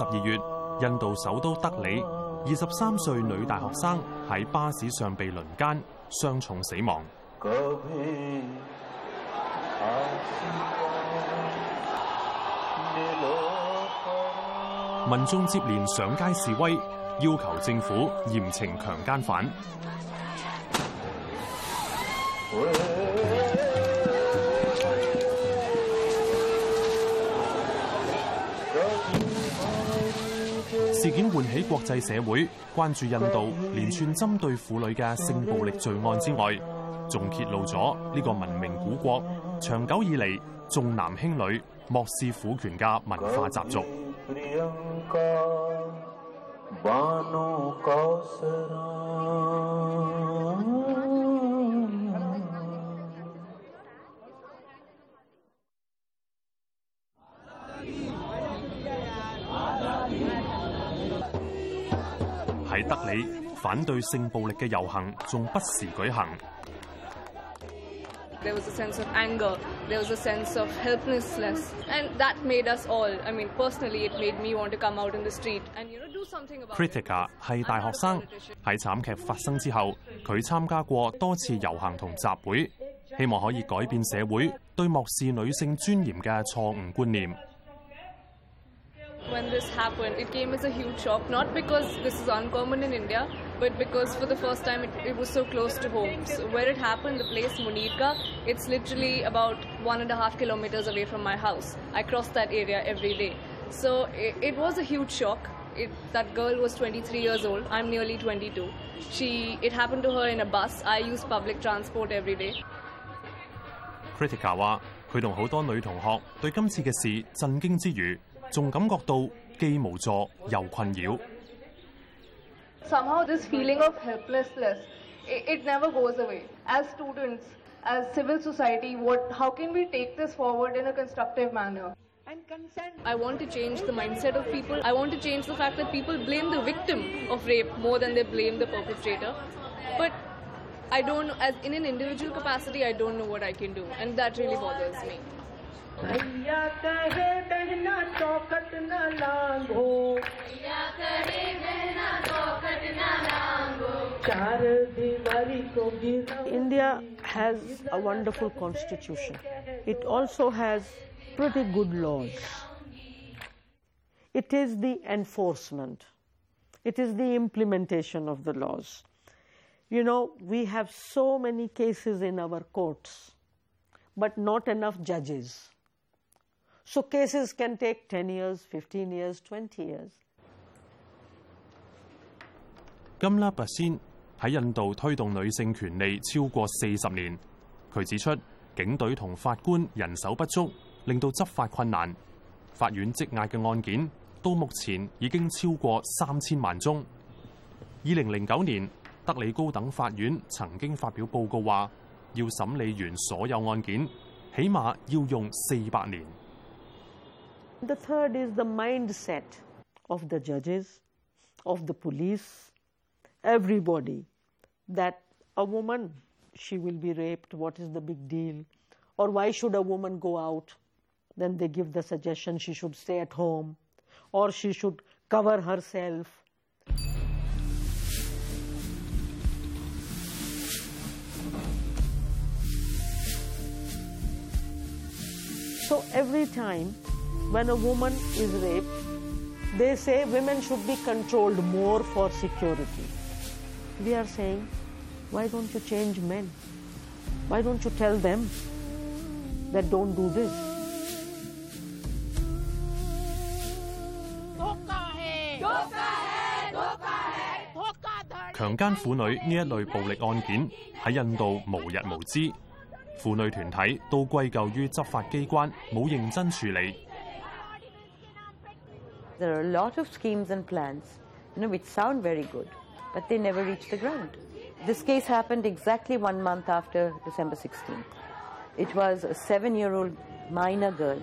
十二月，印度首都德里，二十三岁女大学生喺巴士上被轮奸，伤重死亡。民众接连上街示威，要求政府严惩强奸犯。件唤起國際社會關注印度連串針對婦女嘅性暴力罪案之外，仲揭露咗呢個文明古國長久以嚟重男輕女、漠視婦權嘅文化習俗。德里反對性暴力嘅遊行仲不時舉行。Critica 係大學生，喺慘劇發生之後，佢參加過多次遊行同集會，希望可以改變社會對漠視女性尊嚴嘅錯誤觀念。this happened, it came as a huge shock, not because this is uncommon in India, but because for the first time it, it was so close to home. So where it happened, the place Munirka, it's literally about one and a half kilometers away from my house. I cross that area every day. So it, it was a huge shock. It, that girl was 23 years old. I'm nearly 22. She, it happened to her in a bus. I use public transport every day. Critica 話：佢同好多女同學對今次嘅事震驚之餘，Somehow, this feeling of helplessness, it never goes away. As students, as civil society, what, how can we take this forward in a constructive manner? And consent. I want to change the mindset of people. I want to change the fact that people blame the victim of rape more than they blame the perpetrator. But I don't, as in an individual capacity, I don't know what I can do, and that really bothers me. भैया कहे बहना न लांगो India has a wonderful constitution. It also has pretty good laws. It is the enforcement. It is the implementation of the laws. You know, we have so many cases in our courts, but not enough judges. So cases can take 10 years, 15 years, 20 years. 金拉伯仙喺印度推动女性权利超过四十年，佢指出警队同法官人手不足，令到执法困难。法院积压嘅案件到目前已经超过三千万宗。二零零九年，德里高等法院曾经发表报告话，要审理完所有案件，起码要用四百年。The third is the mindset of the judges, of the police, everybody that a woman, she will be raped, what is the big deal? Or why should a woman go out? Then they give the suggestion she should stay at home or she should cover herself. So every time when a woman is raped, they say women should be controlled more for security. We are saying, why don't you change men? Why don't you tell them that don't do this? Thang 強姦婦女呢一類暴力案件喺印度無日無之，婦女團體都歸咎於執法機關冇認真處理。there are a lot of schemes and plans, you know, which sound very good, but they never reach the ground. This case happened exactly one month after December 16th. It was a seven-year-old minor girl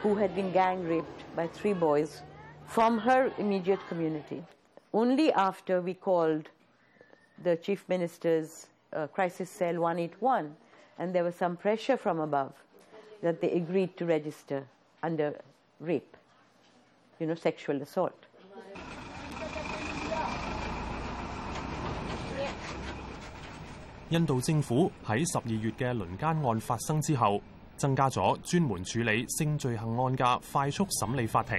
who had been gang raped by three boys from her immediate community. Only after we called the chief minister's uh, crisis cell 181, and there was some pressure from above that they agreed to register under rape. 性騷擾。印度政府喺十二月嘅轮奸案发生之后，增加咗专门处理性罪行案嘅快速审理法庭。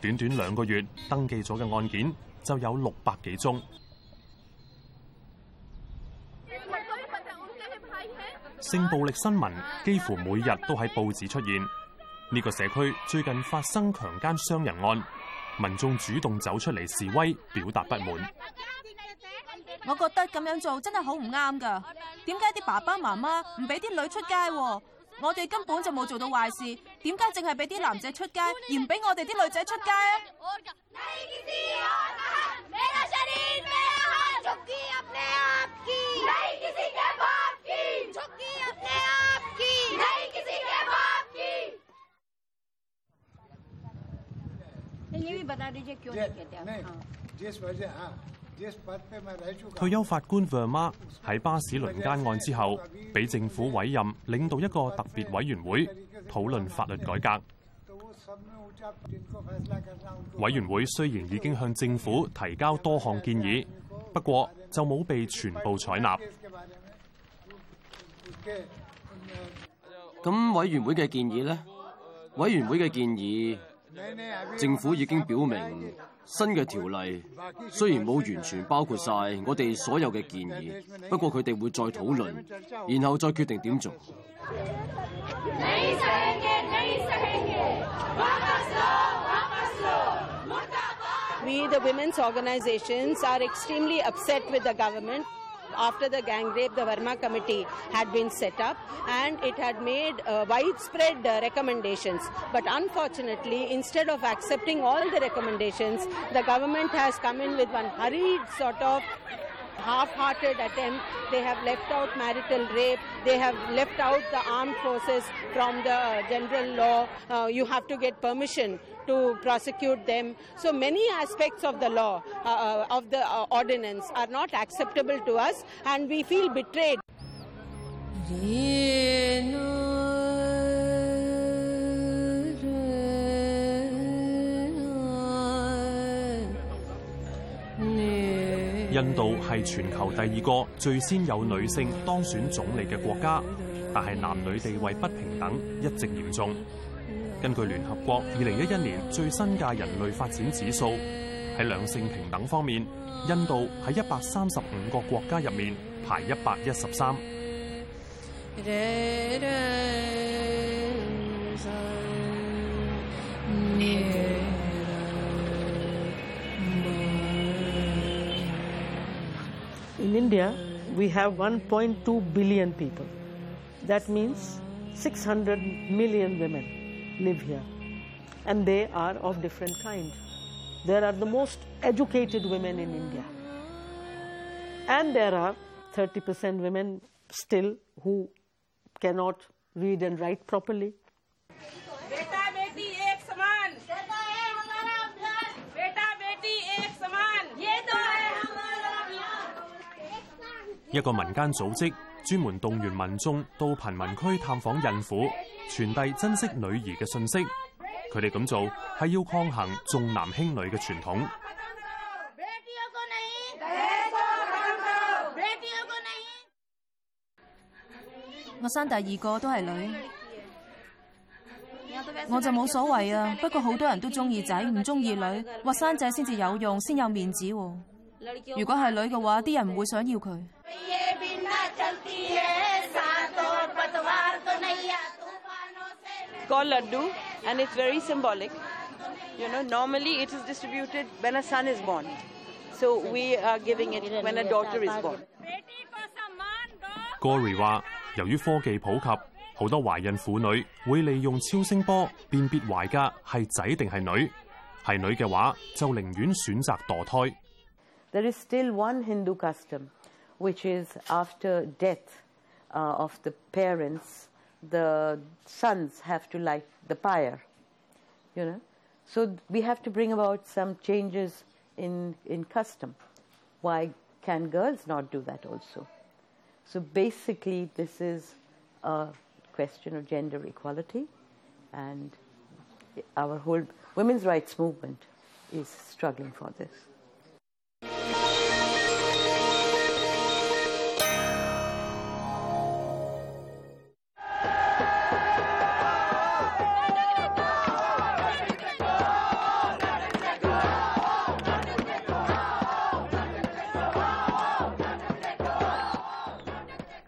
短短两个月，登记咗嘅案件就有六百几宗。性暴力新闻几乎每日都喺报纸出现。呢个社区最近发生强奸伤人案，民众主动走出嚟示威，表达不满。我觉得咁样做真系好唔啱噶。点解啲爸爸妈妈唔俾啲女出街？我哋根本就冇做到坏事，点解净系俾啲男仔出街，而唔俾我哋啲女仔出街啊？退休法官 v e r 阿妈喺巴士轮奸案之后，俾政府委任领导一个特别委员会讨论法律改革。委员会虽然已经向政府提交多项建议，不过就冇被全部采纳。咁委员会嘅建议呢？委员会嘅建议。政府已经表明，新嘅条例虽然冇完全包括晒我哋所有嘅建议，不过佢哋会再讨论，然后再决定点做。We the women's o r g a n i z a t i o n s are extremely upset with the government. after the gang rape, the Verma committee had been set up and it had made uh, widespread uh, recommendations. But unfortunately, instead of accepting all the recommendations, the government has come in with one hurried sort of half-hearted attempt. They have left out marital rape. They have left out the armed forces from the general law. Uh, you have to get permission to prosecute them. So many aspects of the law, uh, uh of the uh, ordinance, are not acceptable to us, and we feel betrayed. 印度係全球第二個最先有女性當選總理嘅國家，但係男女地位不平等一直嚴重。根據聯合國二零一一年最新界人類發展指數，喺兩性平等方面，印度喺一百三十五個國家入面排一百一十三。In India, we have 1.2 billion people. That means 600 million women live here. And they are of different kind. There are the most educated women in India. And there are 30% women still who cannot read and write properly. 一个民间组织专门动员民众到贫民区探访孕妇，传递珍惜女儿嘅信息。佢哋咁做系要抗衡重男轻女嘅传统。我生第二个都系女，我就冇所谓啊。不过好多人都中意仔，唔中意女，生仔先至有用，先有面子喎。如果系女嘅话，啲人唔会想要佢。叫 Ladoo，and it's very symbolic。You know, normally it is distributed when a son is born。So we are giving it when a daughter is born。Gary 话，由于科技普及，好多怀孕妇女会利用超声波辨别怀家系仔定系女。系女嘅话，就宁愿选择堕胎。there is still one Hindu custom, which is after death uh, of the parents, the sons have to light the pyre. You know, so we have to bring about some changes in in custom. Why can girls not do that also? So basically, this is a question of gender equality, and our whole women's rights movement is struggling for this.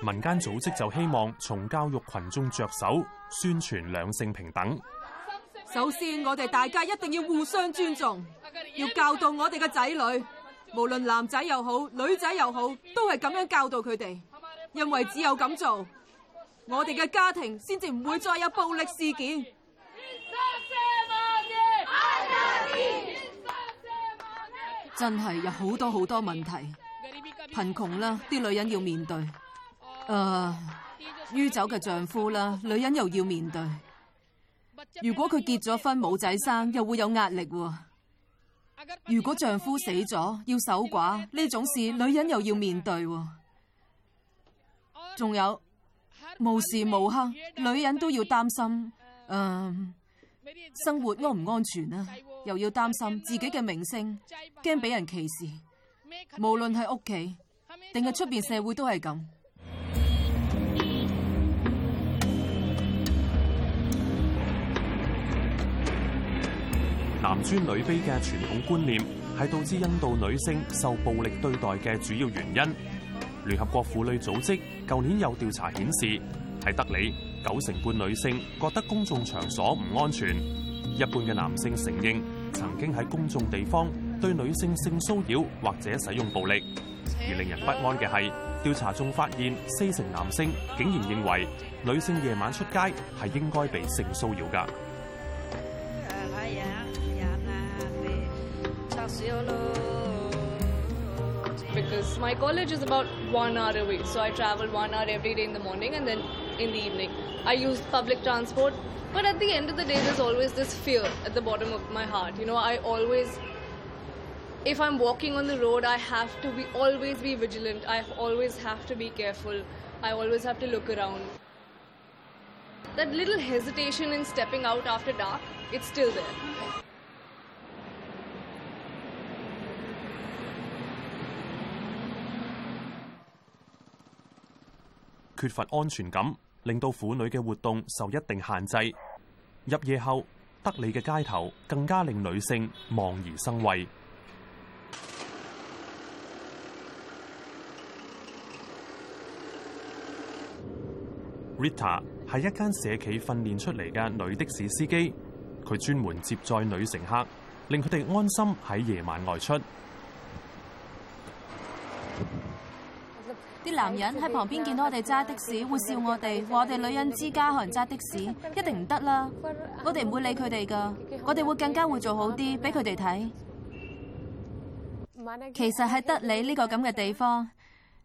民间组织就希望从教育群众着手，宣传两性平等。首先，我哋大家一定要互相尊重，要教导我哋嘅仔女，无论男仔又好，女仔又好，都系咁样教导佢哋。因为只有咁做，我哋嘅家庭先至唔会再有暴力事件。真系有好多好多问题。贫穷啦，啲女人要面对；诶，酗走嘅丈夫啦，女人又要面对。如果佢结咗婚冇仔生，又会有压力；如果丈夫死咗，要守寡，呢种事女人又要面对。仲有无时无刻女人都要担心，诶，生活安唔安全啊？又要担心自己嘅名声，惊俾人歧视。无论喺屋企。定系出边社會都係咁。男尊女卑嘅傳統觀念係導致印度女性受暴力對待嘅主要原因。聯合國婦女組織舊年有調查顯示，喺德里，九成半女性覺得公眾場所唔安全，一半嘅男性承認曾經喺公眾地方對女性性騷擾或者使用暴力。而令人不安嘅係，調查仲發現四成男性竟然認為女性夜晚出街係應該被性騷擾噶。if I'm walking on the road, I have to be always be vigilant. I always have to be careful. I always have to look around. That little hesitation in stepping out after dark, it's still there. Rita 系一间社企训练出嚟嘅女的士司机，佢专门接载女乘客，令佢哋安心喺夜晚外出。啲男人喺旁边见到我哋揸的士会笑我哋，话我哋女人之家行揸的士一定唔得啦。我哋唔会理佢哋噶，我哋会更加会做好啲俾佢哋睇。其实系得你呢个咁嘅地方。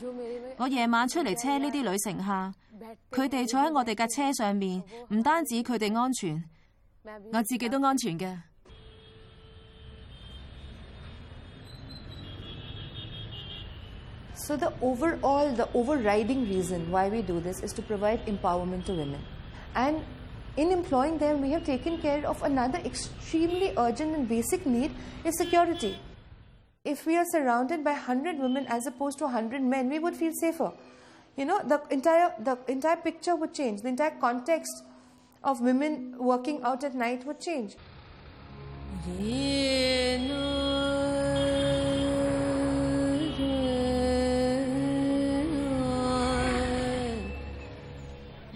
So the overall, the overriding reason why we do this is to provide empowerment to women. And in employing them, we have taken care of another extremely urgent and basic need is security if we are surrounded by 100 women as opposed to 100 men, we would feel safer. You know, the entire, the entire picture would change, the entire context of women working out at night would change.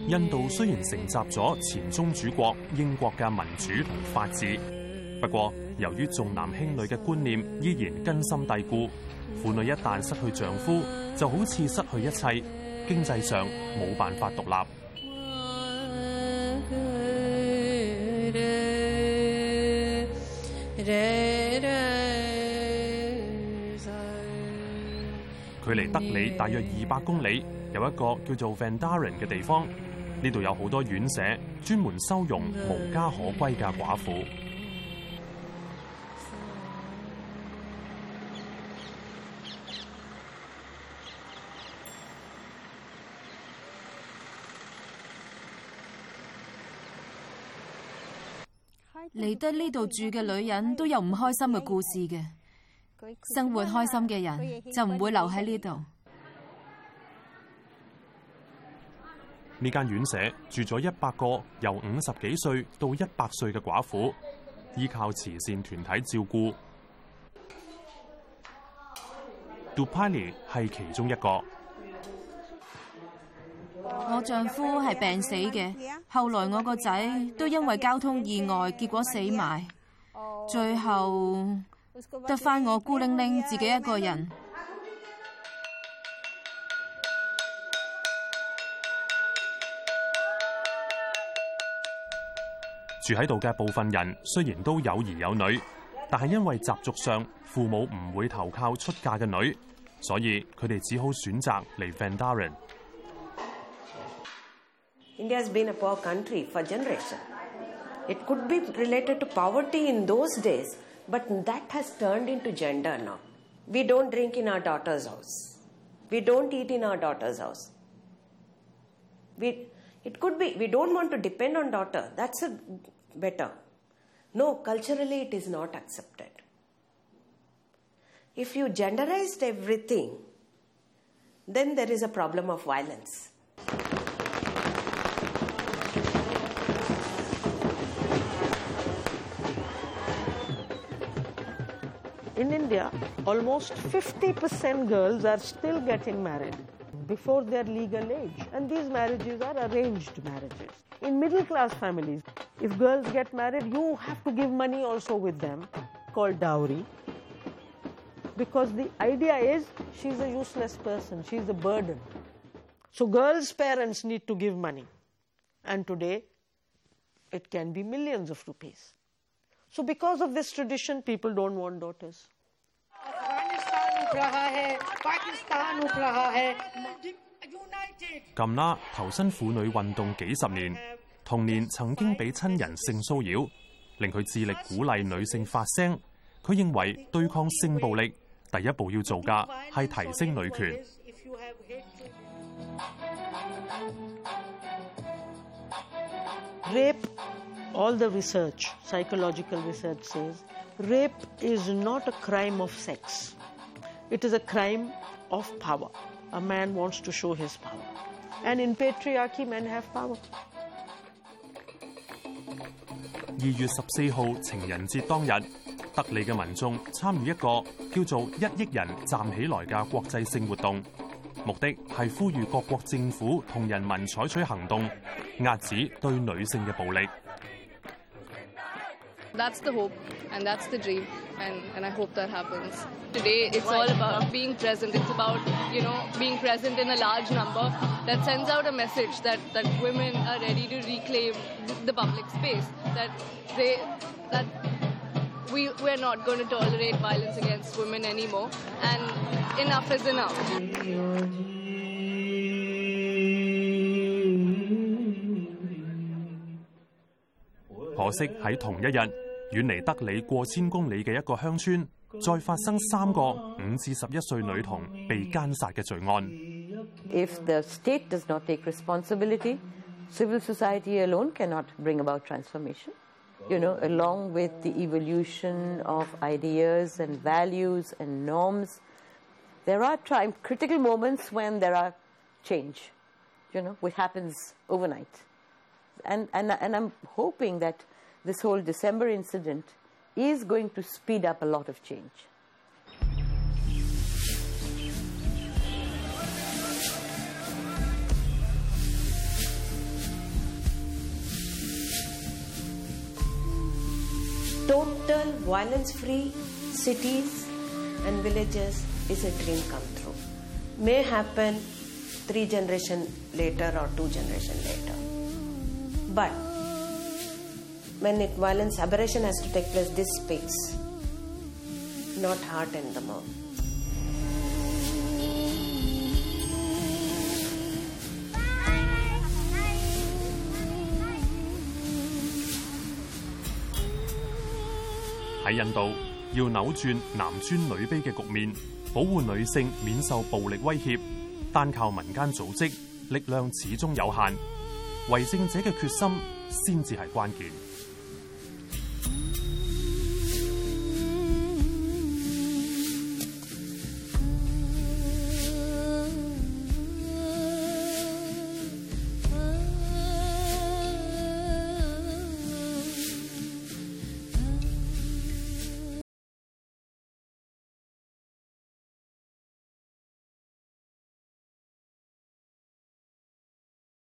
印度雖然承襲咗前宗主國英國嘅民主同法治。不過，由於重男輕女嘅觀念依然根深蒂固，婦女一旦失去丈夫，就好似失去一切，經濟上冇辦法獨立。距離德里大約二百公里，有一個叫做 v a n d a r e n 嘅地方，呢度有好多院舍，專門收容無家可歸嘅寡婦。嚟得呢度住嘅女人都有唔开心嘅故事嘅，生活开心嘅人就唔会留喺呢度。呢间院舍住咗一百个由五十几岁到一百岁嘅寡妇，依靠慈善团体照顾。d u p a i 系其中一个。我丈夫系病死嘅，后来我个仔都因为交通意外，结果死埋，最后得翻我孤零零自己一个人。住喺度嘅部分人虽然都有儿有女，但系因为习俗上父母唔会投靠出嫁嘅女，所以佢哋只好选择嚟 Van Daren。India has been a poor country for generations. It could be related to poverty in those days, but that has turned into gender now. We don't drink in our daughter's house. We don't eat in our daughter's house. We, it could be, we don't want to depend on daughter. That's a better. No, culturally it is not accepted. If you genderized everything, then there is a problem of violence. In India, almost 50% girls are still getting married before their legal age and these marriages are arranged marriages. In middle class families, if girls get married, you have to give money also with them called dowry because the idea is she's a useless person, she's a burden. So girls' parents need to give money and today it can be millions of rupees. So because of this tradition, people don't want daughters. 咁啦，投身妇女运动几十年，童年曾经俾亲人性骚扰，令佢致力鼓励女性发声。佢认为对抗性暴力，第一步要做嘅系提升女权。Rape, all the research, psychological research says, rape is not a crime of sex. it is a crime of power a man wants to show his power and in patriarchy men have power 二月十四号情人节当日德里嘅民众参与一个叫做一亿人站起来嘅国际性活动目的系呼吁各国政府同人民采取行动遏止对女性嘅暴力 and, and I hope that happens. Today, it's all about being present. It's about, you know, being present in a large number that sends out a message that, that women are ready to reclaim the public space, that they, that we, we're not going to tolerate violence against women anymore, and enough is enough. 可惜喺同一日。if the state does not take responsibility, civil society alone cannot bring about transformation. You know, along with the evolution of ideas and values and norms, there are time, critical moments when there are change, you know, which happens overnight. And, and, and I'm hoping that this whole December incident is going to speed up a lot of change. Total violence free cities and villages is a dream come true. May happen three generation later or two generation later. But When it violence, a b e r r a t i o n has to take place. This space, not heart and the mouth. t 在印度，要扭转男尊女卑的局面，保护女性免受暴力威胁，单靠民间组织力量始终有限，维正者嘅决心先至系关键。